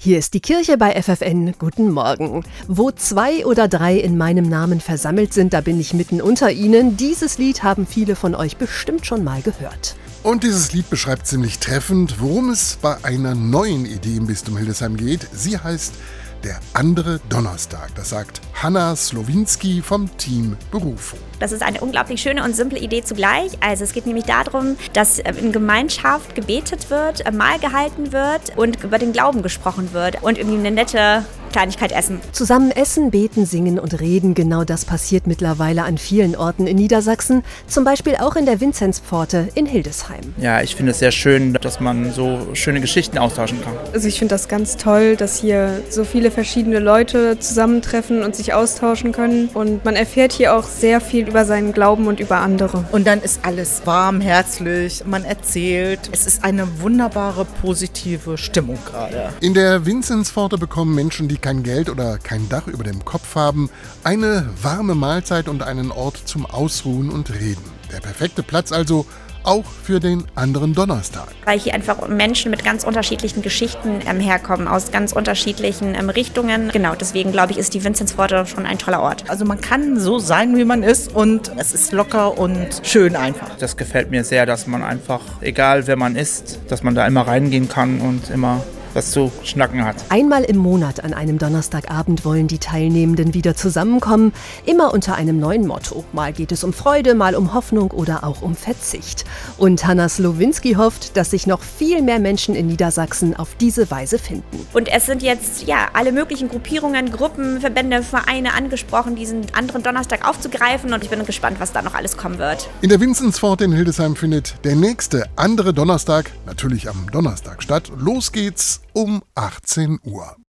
Hier ist die Kirche bei FFN. Guten Morgen. Wo zwei oder drei in meinem Namen versammelt sind, da bin ich mitten unter ihnen. Dieses Lied haben viele von euch bestimmt schon mal gehört. Und dieses Lied beschreibt ziemlich treffend, worum es bei einer neuen Idee im Bistum Hildesheim geht. Sie heißt der andere Donnerstag. Das sagt Hanna Slowinski vom Team Berufung. Das ist eine unglaublich schöne und simple Idee zugleich. Also es geht nämlich darum, dass äh, in Gemeinschaft gebetet wird, äh, Mahl gehalten wird und über den Glauben gesprochen wird und irgendwie eine nette Kleinigkeit essen. Zusammen essen, beten, singen und reden, genau das passiert mittlerweile an vielen Orten in Niedersachsen, zum Beispiel auch in der Vinzenzpforte in Hildesheim. Ja, ich finde es sehr schön, dass man so schöne Geschichten austauschen kann. Also ich finde das ganz toll, dass hier so viele verschiedene Leute zusammentreffen und sich austauschen können und man erfährt hier auch sehr viel über seinen Glauben und über andere. Und dann ist alles warm, herzlich, man erzählt. Es ist eine wunderbare, positive Stimmung gerade. In der Vinzenzpforte bekommen Menschen, die kein Geld oder kein Dach über dem Kopf haben, eine warme Mahlzeit und einen Ort zum Ausruhen und Reden. Der perfekte Platz also auch für den anderen Donnerstag. Weil hier einfach Menschen mit ganz unterschiedlichen Geschichten ähm, herkommen, aus ganz unterschiedlichen ähm, Richtungen. Genau, deswegen glaube ich, ist die Vinzenzpforte schon ein toller Ort. Also man kann so sein, wie man ist und es ist locker und schön einfach. Das gefällt mir sehr, dass man einfach, egal wer man ist, dass man da immer reingehen kann und immer was zu schnacken hat. Einmal im Monat an einem Donnerstagabend wollen die Teilnehmenden wieder zusammenkommen, immer unter einem neuen Motto. Mal geht es um Freude, mal um Hoffnung oder auch um Verzicht. Und Hanna Slowinski hofft, dass sich noch viel mehr Menschen in Niedersachsen auf diese Weise finden. Und es sind jetzt ja alle möglichen Gruppierungen, Gruppen, Verbände, Vereine angesprochen, diesen anderen Donnerstag aufzugreifen und ich bin gespannt, was da noch alles kommen wird. In der Vinzenzpforte in Hildesheim findet der nächste andere Donnerstag, natürlich am Donnerstag statt. Los geht's um 18 Uhr.